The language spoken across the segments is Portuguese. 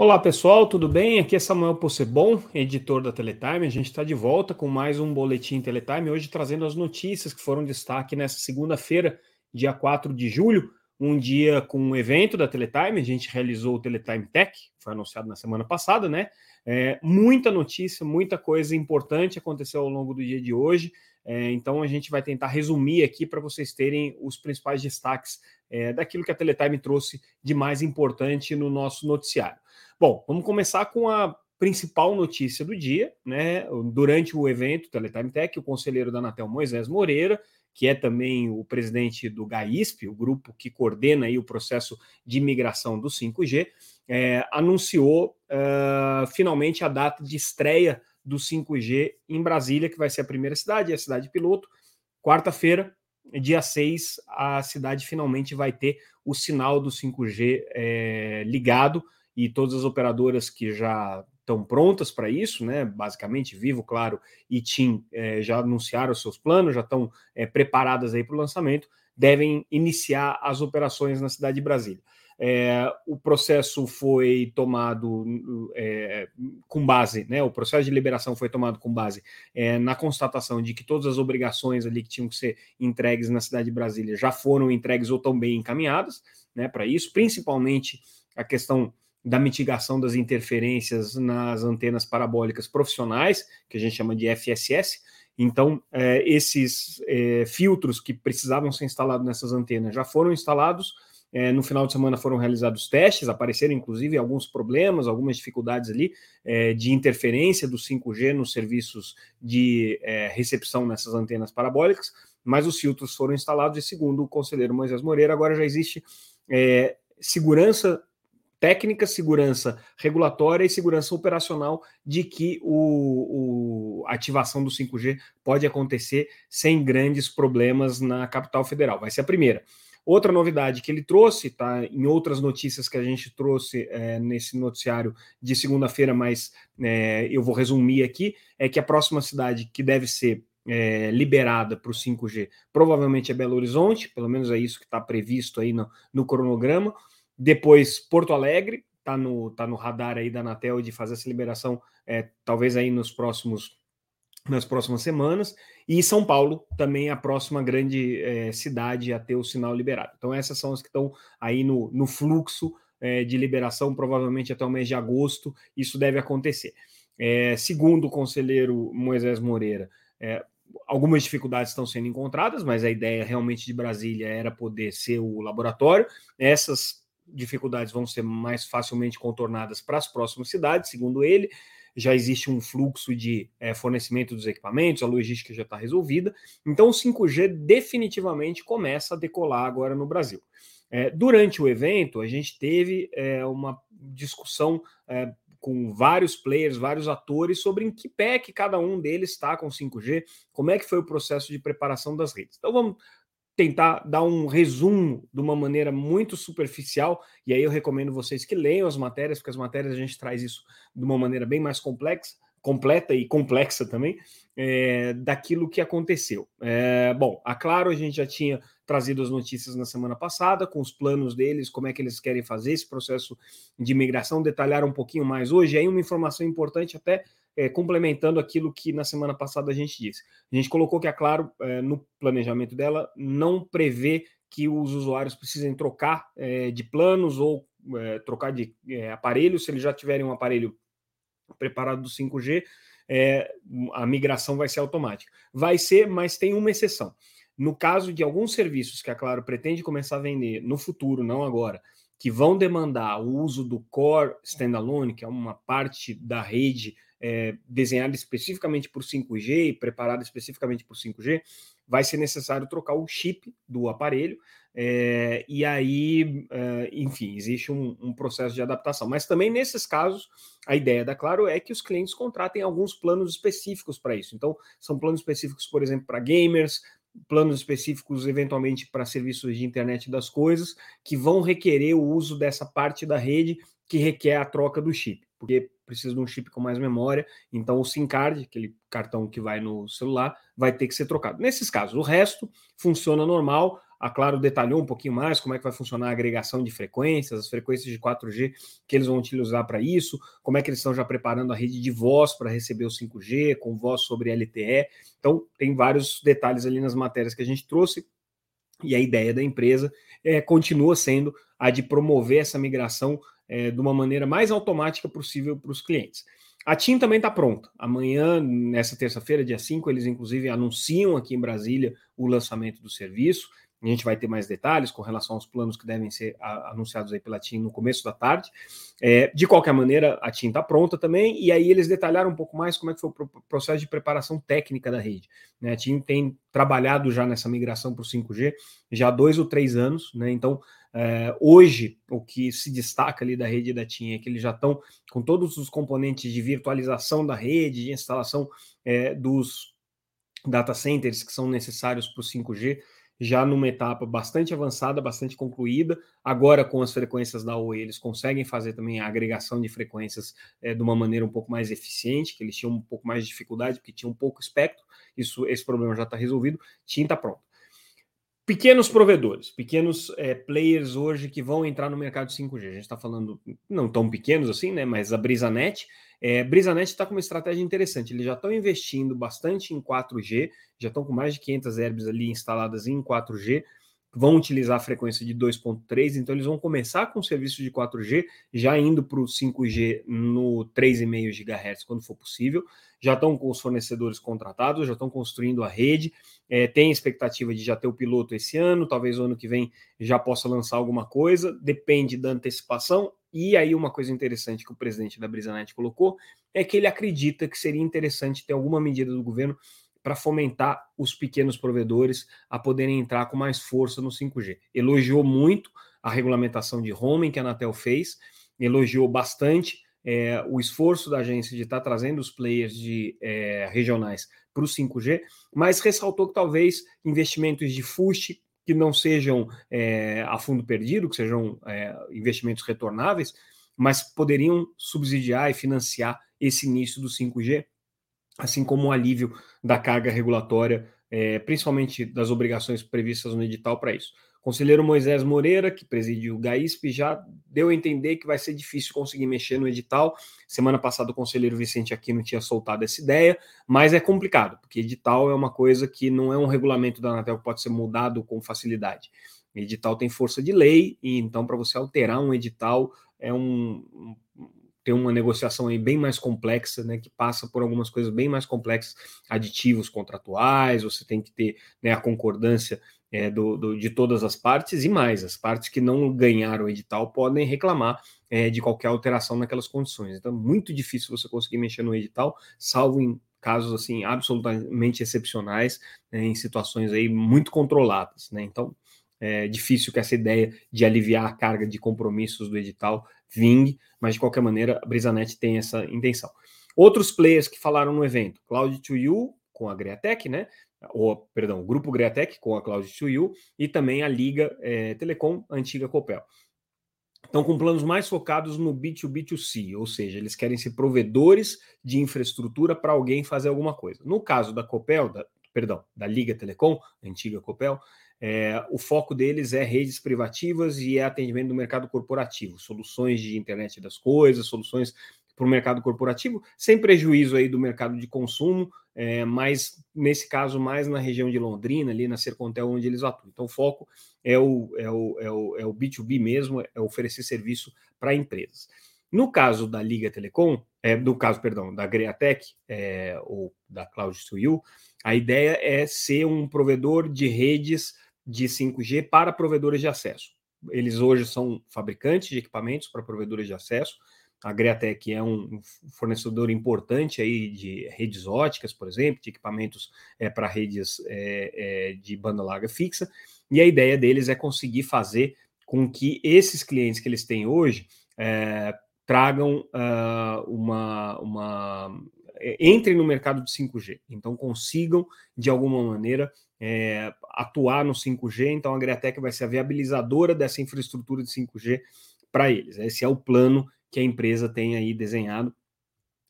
Olá pessoal, tudo bem? Aqui é Samuel Possebon, editor da Teletime. A gente está de volta com mais um Boletim Teletime, hoje trazendo as notícias que foram destaque nessa segunda-feira, dia 4 de julho, um dia com um evento da Teletime. A gente realizou o Teletime Tech, foi anunciado na semana passada, né? É, muita notícia, muita coisa importante aconteceu ao longo do dia de hoje. É, então a gente vai tentar resumir aqui para vocês terem os principais destaques é, daquilo que a Teletime trouxe de mais importante no nosso noticiário. Bom, vamos começar com a principal notícia do dia, né? Durante o evento Teletime Tech, o conselheiro da Anatel Moisés Moreira, que é também o presidente do GAISP, o grupo que coordena aí o processo de migração do 5G, é, anunciou uh, finalmente a data de estreia do 5G em Brasília, que vai ser a primeira cidade, a cidade piloto. Quarta-feira, dia 6, a cidade finalmente vai ter o sinal do 5G é, ligado e todas as operadoras que já estão prontas para isso, né? Basicamente, Vivo, Claro e TIM é, já anunciaram seus planos, já estão é, preparadas aí para o lançamento, devem iniciar as operações na cidade de Brasília. É, o processo foi tomado é, com base, né? O processo de liberação foi tomado com base é, na constatação de que todas as obrigações ali que tinham que ser entregues na cidade de Brasília já foram entregues ou bem encaminhadas, né? Para isso, principalmente a questão da mitigação das interferências nas antenas parabólicas profissionais, que a gente chama de FSS. Então, é, esses é, filtros que precisavam ser instalados nessas antenas já foram instalados é, no final de semana foram realizados testes, apareceram inclusive alguns problemas, algumas dificuldades ali é, de interferência do 5G nos serviços de é, recepção nessas antenas parabólicas, mas os filtros foram instalados e, segundo o conselheiro Moisés Moreira, agora já existe é, segurança técnica, segurança regulatória e segurança operacional de que o, o, a ativação do 5G pode acontecer sem grandes problemas na capital federal. Vai ser a primeira. Outra novidade que ele trouxe, tá? Em outras notícias que a gente trouxe é, nesse noticiário de segunda-feira, mas é, eu vou resumir aqui, é que a próxima cidade que deve ser é, liberada para o 5G provavelmente é Belo Horizonte, pelo menos é isso que está previsto aí no, no cronograma. Depois Porto Alegre, está no, tá no radar aí da Anatel de fazer essa liberação, é, talvez aí nos próximos nas próximas semanas, e São Paulo também é a próxima grande é, cidade a ter o sinal liberado. Então, essas são as que estão aí no, no fluxo é, de liberação, provavelmente até o mês de agosto, isso deve acontecer. É, segundo o conselheiro Moisés Moreira, algumas dificuldades estão sendo encontradas, mas a ideia realmente de Brasília era poder ser o laboratório. Essas dificuldades vão ser mais facilmente contornadas para as próximas cidades, segundo ele já existe um fluxo de é, fornecimento dos equipamentos, a logística já está resolvida. Então, o 5G definitivamente começa a decolar agora no Brasil. É, durante o evento, a gente teve é, uma discussão com vários players, vários atores, sobre em que pé que cada um deles está com 5G, como é que foi o processo de preparação das redes. Então vamos tentar dar um resumo de uma maneira muito superficial, e aí eu recomendo vocês que leiam as matérias, porque as matérias a gente traz isso de uma maneira bem mais complexa, completa e complexa também, é, daquilo que aconteceu. É, bom, a Claro a gente já tinha trazido as notícias na semana passada, com os planos deles, como é que eles querem fazer esse processo de migração, detalhar um pouquinho mais hoje. Aí uma informação importante até é, complementando aquilo que na semana passada a gente disse. A gente colocou que a Claro, é, no planejamento dela, não prevê que os usuários precisem trocar é, de planos ou é, trocar de é, aparelho, se eles já tiverem um aparelho preparado do 5G, é, a migração vai ser automática. Vai ser, mas tem uma exceção. No caso de alguns serviços que a Claro pretende começar a vender no futuro, não agora, que vão demandar o uso do Core Standalone, que é uma parte da rede é, desenhada especificamente por 5G e preparada especificamente por 5G, vai ser necessário trocar o chip do aparelho, é, e aí, é, enfim, existe um, um, processo de adaptação. Mas também nesses casos, a ideia da Claro é que os clientes contratem alguns planos específicos para isso. Então, são planos específicos, por exemplo, para gamers, planos específicos, eventualmente, para serviços de internet das coisas, que vão requerer o uso dessa parte da rede que requer a troca do chip, porque precisa de um chip com mais memória, então o SIM card, aquele cartão que vai no celular, vai ter que ser trocado. Nesses casos, o resto funciona normal, A Claro detalhou um pouquinho mais como é que vai funcionar a agregação de frequências, as frequências de 4G que eles vão utilizar para isso, como é que eles estão já preparando a rede de voz para receber o 5G, com voz sobre LTE. Então, tem vários detalhes ali nas matérias que a gente trouxe. E a ideia da empresa é, continua sendo a de promover essa migração é, de uma maneira mais automática possível para os clientes. A TIM também está pronta. Amanhã, nessa terça-feira, dia 5, eles inclusive anunciam aqui em Brasília o lançamento do serviço. A gente vai ter mais detalhes com relação aos planos que devem ser anunciados aí pela TIM no começo da tarde. É, de qualquer maneira, a TIM está pronta também, e aí eles detalharam um pouco mais como é que foi o processo de preparação técnica da rede. Né? A TIM tem trabalhado já nessa migração para o 5G já há dois ou três anos, né? Então, é, hoje, o que se destaca ali da rede da TIM é que eles já estão com todos os componentes de virtualização da rede, de instalação é, dos data centers que são necessários para o 5G já numa etapa bastante avançada, bastante concluída. Agora, com as frequências da Oi, eles conseguem fazer também a agregação de frequências é, de uma maneira um pouco mais eficiente, que eles tinham um pouco mais de dificuldade, porque tinham um pouco espectro. Isso, esse problema já está resolvido. TIM está pronto. Pequenos provedores, pequenos é, players hoje que vão entrar no mercado de 5G. A gente está falando, não tão pequenos assim, né? Mas a BrisaNet. É, BrisaNet está com uma estratégia interessante. Eles já estão investindo bastante em 4G, já estão com mais de 500 herbes ali instaladas em 4G vão utilizar a frequência de 2.3, então eles vão começar com o serviço de 4G, já indo para o 5G no 3,5 GHz quando for possível. Já estão com os fornecedores contratados, já estão construindo a rede, é, tem expectativa de já ter o piloto esse ano, talvez o ano que vem já possa lançar alguma coisa, depende da antecipação. E aí, uma coisa interessante que o presidente da BrisaNet colocou é que ele acredita que seria interessante ter alguma medida do governo para fomentar os pequenos provedores a poderem entrar com mais força no 5G. Elogiou muito a regulamentação de roaming que a Anatel fez, elogiou bastante é, o esforço da agência de estar tá trazendo os players de é, regionais para o 5G, mas ressaltou que talvez investimentos de FUST que não sejam é, a fundo perdido, que sejam é, investimentos retornáveis, mas poderiam subsidiar e financiar esse início do 5G assim como o alívio da carga regulatória, é, principalmente das obrigações previstas no edital para isso. O conselheiro Moisés Moreira, que preside o GAISP, já deu a entender que vai ser difícil conseguir mexer no edital. Semana passada o conselheiro Vicente Aquino tinha soltado essa ideia, mas é complicado, porque edital é uma coisa que não é um regulamento da Anatel que pode ser mudado com facilidade. edital tem força de lei, e então para você alterar um edital é um, tem uma negociação aí bem mais complexa, né, que passa por algumas coisas bem mais complexas, aditivos contratuais, você tem que ter né, a concordância é, do, do, de todas as partes e mais, as partes que não ganharam o edital podem reclamar é, de qualquer alteração naquelas condições. Então, muito difícil você conseguir mexer no edital, salvo em casos assim absolutamente excepcionais, né, em situações aí muito controladas, né? Então, é difícil que essa ideia de aliviar a carga de compromissos do edital vingue, mas de qualquer maneira a Brisanet tem essa intenção. Outros players que falaram no evento, Cloud2U com a Greatec, né? Ou, perdão, o grupo Greatec com a Cloud2U e também a Liga é, Telecom, a antiga Copel. Estão com planos mais focados no B2B2C, ou seja, eles querem ser provedores de infraestrutura para alguém fazer alguma coisa. No caso da Copel, da, perdão, da Liga Telecom, antiga Copel, é, o foco deles é redes privativas e é atendimento do mercado corporativo, soluções de internet das coisas, soluções para o mercado corporativo, sem prejuízo aí do mercado de consumo, é, mas nesse caso mais na região de Londrina, ali na Sercontel, onde eles atuam. Então o foco é o, é o, é o, é o B2B mesmo, é oferecer serviço para empresas. No caso da Liga Telecom, é, no caso, perdão, da Greatec é, ou da Cloud2U, a ideia é ser um provedor de redes de 5G para provedores de acesso. Eles hoje são fabricantes de equipamentos para provedores de acesso. A Greatec é um fornecedor importante aí de redes óticas, por exemplo, de equipamentos é, para redes é, é, de banda larga fixa. E a ideia deles é conseguir fazer com que esses clientes que eles têm hoje é, tragam uh, uma, uma entrem no mercado de 5G, então consigam, de alguma maneira, é, atuar no 5G. Então, a Greatec vai ser a viabilizadora dessa infraestrutura de 5G para eles. Esse é o plano que a empresa tem aí desenhado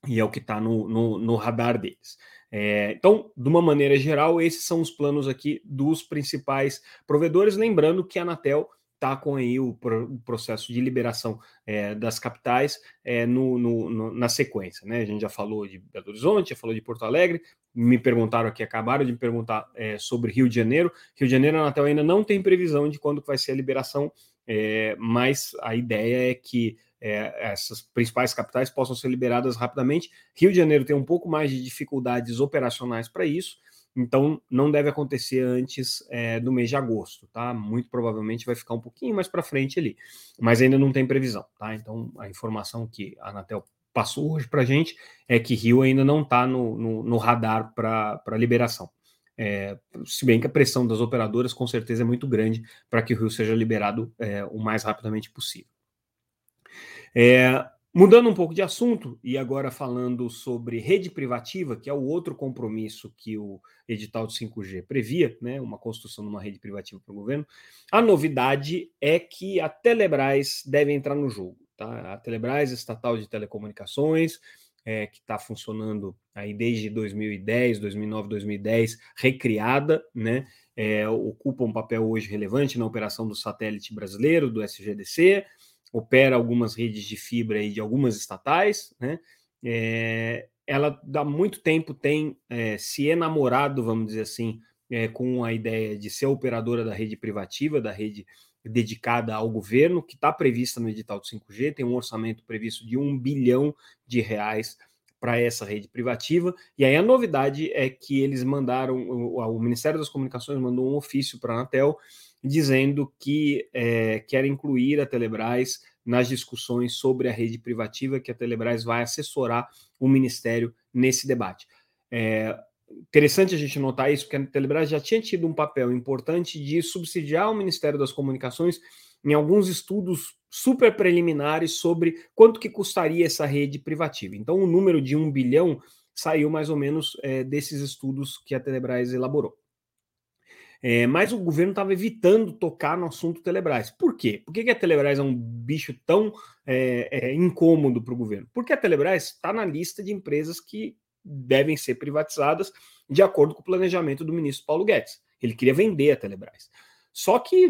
e é o que está no, no, no, radar deles. É, então, de uma maneira geral, esses são os planos aqui dos principais provedores. Lembrando que a Anatel está com aí o, o, processo de liberação é, das capitais é, no, no, no, na sequência. Né? A gente já falou de Belo Horizonte, já falou de Porto Alegre, me perguntaram aqui, acabaram de me perguntar é, sobre Rio de Janeiro. Rio de Janeiro, a Anatel ainda não tem previsão de quando vai ser a liberação, mas a ideia é que essas principais capitais possam ser liberadas rapidamente. Rio de Janeiro tem um pouco mais de dificuldades operacionais para isso, então, não deve acontecer antes é, do mês de agosto, tá? Muito provavelmente vai ficar um pouquinho mais para frente ali, mas ainda não tem previsão, tá? Então, a informação que a Anatel passou hoje para a gente é que Rio ainda não está no, no, no, radar para liberação. É, se bem que a pressão das operadoras com certeza é muito grande para que o Rio seja liberado é, o mais rapidamente possível. É, Mudando um pouco de assunto, e agora falando sobre rede privativa, que é o outro compromisso que o edital de 5G previa, né, uma construção de uma rede privativa para o governo, a novidade é que a Telebrás deve entrar no jogo. Tá? A Telebrás, estatal de telecomunicações, é, que está funcionando aí desde 2010, 2009, 2010, recriada, né, é, ocupa um papel hoje relevante na operação do satélite brasileiro, do SGDC, opera algumas redes de fibra aí de algumas estatais, né? É, ela há muito tempo tem é, se enamorado, vamos dizer assim, é, com a ideia de ser operadora da rede privativa, da rede dedicada ao governo, que está prevista no edital do 5G, tem um orçamento previsto de um bilhão de reais para essa rede privativa. E aí a novidade é que eles mandaram, o, o Ministério das Comunicações mandou um ofício para a Anatel dizendo que é, quer incluir a Telebrás nas discussões sobre a rede privativa, que a Telebrás vai assessorar o Ministério nesse debate. É interessante a gente notar isso, porque a Telebrás já tinha tido um papel importante de subsidiar o Ministério das Comunicações em alguns estudos super preliminares sobre quanto que custaria essa rede privativa. Então, o número de um bilhão saiu mais ou menos é, desses estudos que a Telebrás elaborou. É, mas o governo estava evitando tocar no assunto Telebrás. Por quê? Por que, que a Telebrás é um bicho tão é, é, incômodo para o governo? Porque a Telebrás está na lista de empresas que devem ser privatizadas de acordo com o planejamento do ministro Paulo Guedes. Ele queria vender a Telebrás. Só que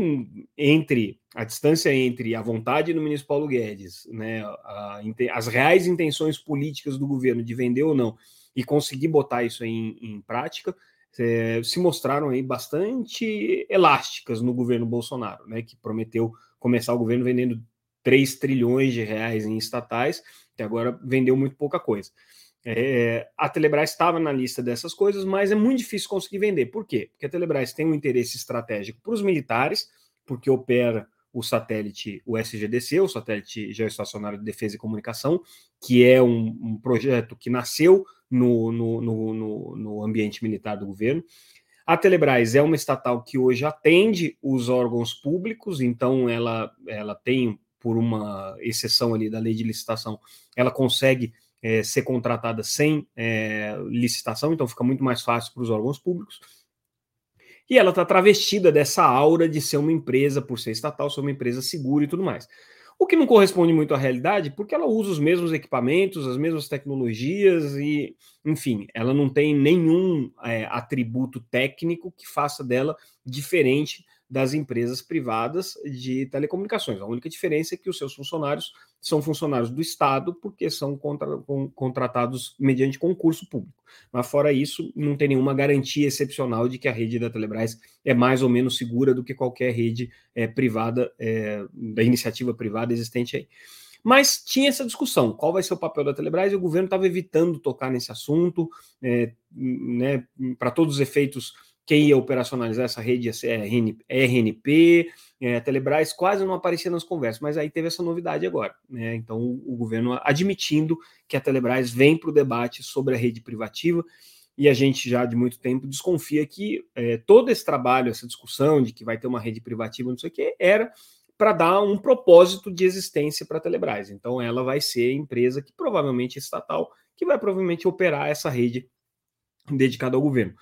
entre a distância entre a vontade do ministro Paulo Guedes, né, a, as reais intenções políticas do governo de vender ou não, e conseguir botar isso em, em prática, é, se mostraram aí bastante elásticas no governo Bolsonaro, né, que prometeu começar o governo vendendo 3 trilhões de reais em estatais, que agora vendeu muito pouca coisa. É, a Telebrás estava na lista dessas coisas, mas é muito difícil conseguir vender. Por quê? Porque a Telebrás tem um interesse estratégico para os militares, porque opera o satélite, o SGDC, o satélite geoestacionário de defesa e comunicação, que é um, um projeto que nasceu no, no, no, no, ambiente militar do governo. A Telebrás é uma estatal que hoje atende os órgãos públicos, então ela, ela tem, por uma exceção ali da lei de licitação, ela consegue é, ser contratada sem é, licitação, então fica muito mais fácil para os órgãos públicos. E ela está travestida dessa aura de ser uma empresa, por ser estatal, ser uma empresa segura e tudo mais. O que não corresponde muito à realidade, porque ela usa os mesmos equipamentos, as mesmas tecnologias e, enfim, ela não tem nenhum é, atributo técnico que faça dela diferente das empresas privadas de telecomunicações. A única diferença é que os seus funcionários são funcionários do Estado, porque são contra, com, contratados mediante concurso público. Mas, fora isso, não tem nenhuma garantia excepcional de que a rede da Telebrás é mais ou menos segura do que qualquer rede é, privada, é, da iniciativa privada existente aí. Mas tinha essa discussão: qual vai ser o papel da Telebrás? E o governo estava evitando tocar nesse assunto, é, né, para todos os efeitos quem ia operacionalizar essa rede RNP, é, a Telebrás quase não aparecia nas conversas, mas aí teve essa novidade agora. Né? Então, o, o governo admitindo que a Telebrás vem para o debate sobre a rede privativa, e a gente já de muito tempo desconfia que é, todo esse trabalho, essa discussão de que vai ter uma rede privativa, não sei o que, era para dar um propósito de existência para a Telebrás. Então, ela vai ser a empresa que provavelmente é estatal, que vai provavelmente operar essa rede dedicada ao governo.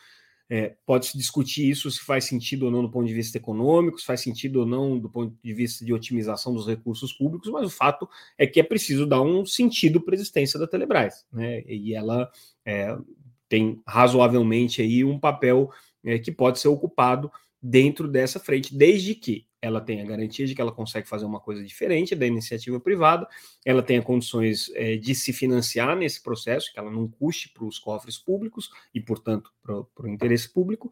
É, Pode-se discutir isso se faz sentido ou não do ponto de vista econômico, se faz sentido ou não do ponto de vista de otimização dos recursos públicos, mas o fato é que é preciso dar um sentido para a existência da Telebrás, né? E ela é, tem razoavelmente aí um papel é, que pode ser ocupado dentro dessa frente, desde que ela tenha garantia de que ela consegue fazer uma coisa diferente da iniciativa privada, ela tenha condições é, de se financiar nesse processo, que ela não custe para os cofres públicos e, portanto, para o interesse público,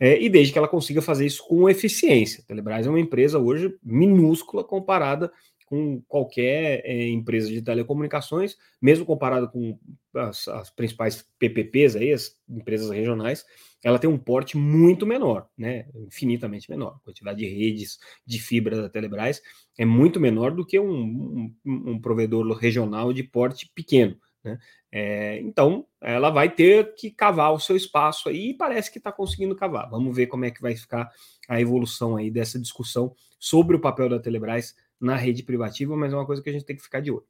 é, e desde que ela consiga fazer isso com eficiência. A Telebrás é uma empresa hoje minúscula comparada com qualquer é, empresa de telecomunicações, mesmo comparado com as, as, principais PPPs aí, as empresas regionais, ela tem um porte muito menor, né? Infinitamente menor. A quantidade de redes de fibra da Telebrás é muito menor do que um, um, um provedor regional de porte pequeno. Né? É, então, ela vai ter que cavar o seu espaço aí e parece que está conseguindo cavar. Vamos ver como é que vai ficar a evolução aí dessa discussão sobre o papel da Telebrás na rede privativa, mas é uma coisa que a gente tem que ficar de olho.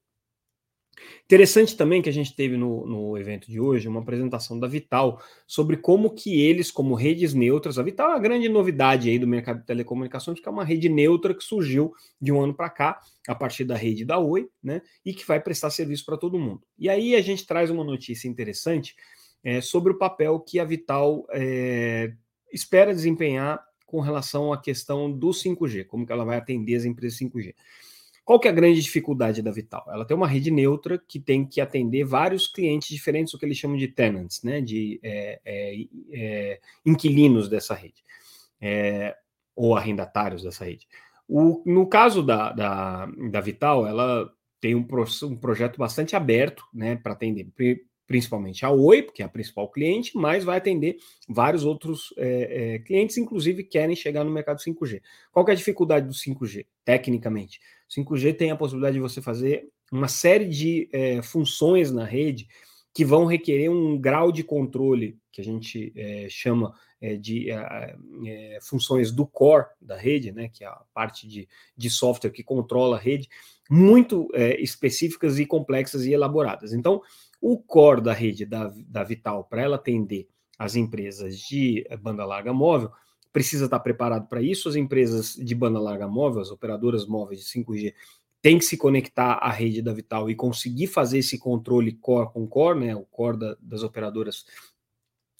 Interessante também que a gente teve no, no evento de hoje uma apresentação da Vital sobre como que eles, como redes neutras, a Vital é uma grande novidade aí do mercado de telecomunicações, que é uma rede neutra que surgiu de um ano para cá, a partir da rede da Oi, né, e que vai prestar serviço para todo mundo. E aí a gente traz uma notícia interessante é, sobre o papel que a Vital é, espera desempenhar com relação à questão do 5G, como que ela vai atender as empresas 5G. Qual que é a grande dificuldade da Vital? Ela tem uma rede neutra que tem que atender vários clientes diferentes, o que eles chamam de tenants, né, de é, é, é, inquilinos dessa rede, é, ou arrendatários dessa rede. O, no caso da, da, da Vital, ela tem um, pro, um projeto bastante aberto né, para atender principalmente a Oi, porque é a principal cliente, mas vai atender vários outros é, é, clientes, inclusive querem chegar no mercado 5G. Qual é a dificuldade do 5G, tecnicamente? O 5G tem a possibilidade de você fazer uma série de é, funções na rede que vão requerer um grau de controle que a gente é, chama é, de funções do core da rede, né, que é a parte de, de software que controla a rede, muito específicas e complexas e elaboradas. Então, o core da rede da, da Vital, para ela atender as empresas de banda larga móvel, precisa estar preparado para isso. As empresas de banda larga móvel, as operadoras móveis de 5G, têm que se conectar à rede da Vital e conseguir fazer esse controle core com core, né, o core da, das operadoras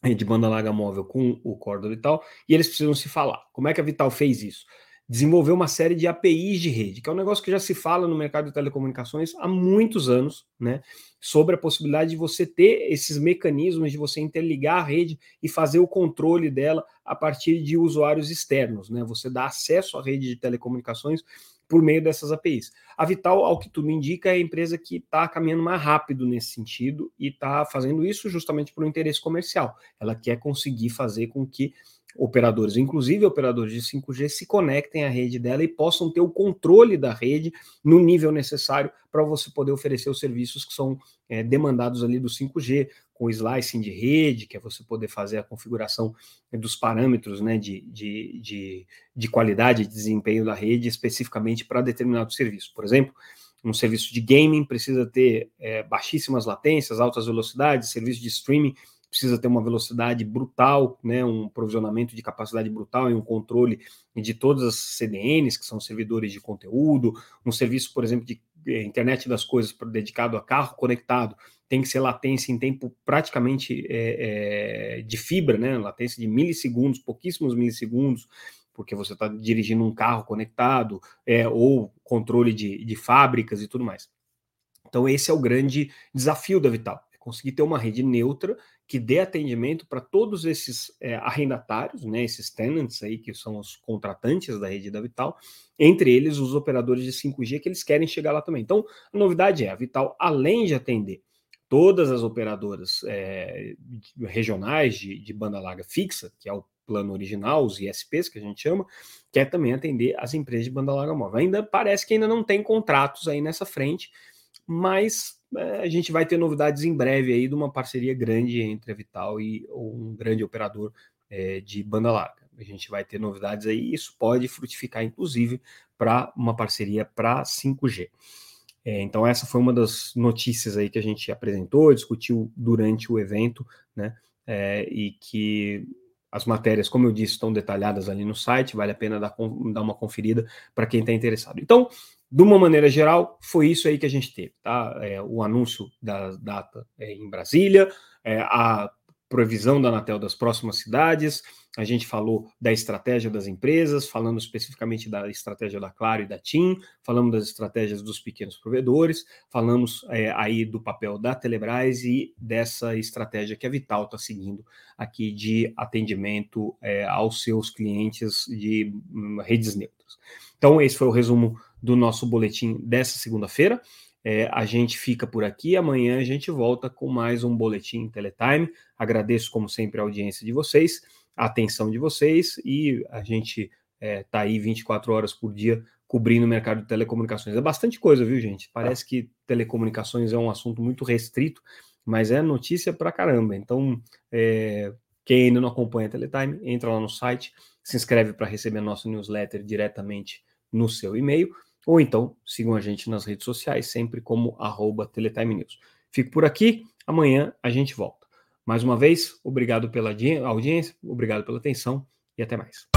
de banda larga móvel com o core da Vital, e eles precisam se falar. Como é que a Vital fez isso? Desenvolveu uma série de APIs de rede, que é um negócio que já se fala no mercado de telecomunicações há muitos anos, né? Sobre a possibilidade de você ter esses mecanismos de você interligar a rede e fazer o controle dela a partir de usuários externos, né? Você dá acesso à rede de telecomunicações por meio dessas APIs. A Vital, ao que tudo indica, é a empresa que está caminhando mais rápido nesse sentido e está fazendo isso justamente por um interesse comercial. Ela quer conseguir fazer com que operadores, inclusive operadores de 5G, se conectem à rede dela e possam ter o controle da rede no nível necessário para você poder oferecer os serviços que são é, demandados ali do 5G, com slicing de rede, que é você poder fazer a configuração dos parâmetros né, de, de, de, de qualidade e de desempenho da rede especificamente para determinado serviço. Por exemplo, um serviço de gaming precisa ter é, baixíssimas latências, altas velocidades, serviço de streaming precisa ter uma velocidade brutal, né, um provisionamento de capacidade brutal e um controle de todas as CDNs, que são servidores de conteúdo, um serviço, por exemplo, de eh, internet das coisas dedicado a carro conectado, tem que ser latência em tempo praticamente é, é, de fibra, né, latência de milissegundos, pouquíssimos milissegundos, porque você está dirigindo um carro conectado, é, ou controle de, de fábricas e tudo mais. Então, esse é o grande desafio da Vital conseguir ter uma rede neutra que dê atendimento para todos esses é, arrendatários, né, esses tenants aí, que são os contratantes da rede da Vital, entre eles os operadores de 5G que eles querem chegar lá também. Então, a novidade é, a Vital, além de atender todas as operadoras é, regionais de, de banda larga fixa, que é o plano original, os ISPs que a gente chama, quer também atender as empresas de banda larga móvel. Ainda parece que ainda não tem contratos aí nessa frente, mas é, a gente vai ter novidades em breve aí de uma parceria grande entre a Vital e um grande operador é, de banda larga. A gente vai ter novidades aí, isso pode frutificar, inclusive, para uma parceria para 5G. É, então, essa foi uma das notícias aí que a gente apresentou, discutiu durante o evento, né? É, e que as matérias, como eu disse, estão detalhadas ali no site, vale a pena dar, dar uma conferida para quem está interessado. Então, de uma maneira geral, foi isso aí que a gente teve, tá? É, o anúncio da data é, em Brasília, é, a previsão da Anatel das próximas cidades, a gente falou da estratégia das empresas, falando especificamente da estratégia da Claro e da TIM, falamos das estratégias dos pequenos provedores, falamos é, aí do papel da Telebrás e dessa estratégia que a Vital está seguindo aqui de atendimento é, aos seus clientes de hum, redes neutras. Então, esse foi o resumo do nosso boletim dessa segunda-feira. É, a gente fica por aqui. Amanhã a gente volta com mais um boletim Teletime. Agradeço, como sempre, a audiência de vocês a atenção de vocês e a gente está é, tá aí 24 horas por dia cobrindo o mercado de telecomunicações. É bastante coisa, viu, gente? Parece que telecomunicações é um assunto muito restrito, mas é notícia pra caramba. Então, é, quem ainda não acompanha a Teletime, entra lá no site, se inscreve para receber a nossa newsletter diretamente no seu e-mail, ou então sigam a gente nas redes sociais, sempre como arroba Teletime News. Fico por aqui, amanhã a gente volta. Mais uma vez, obrigado pela audiência, obrigado pela atenção e até mais.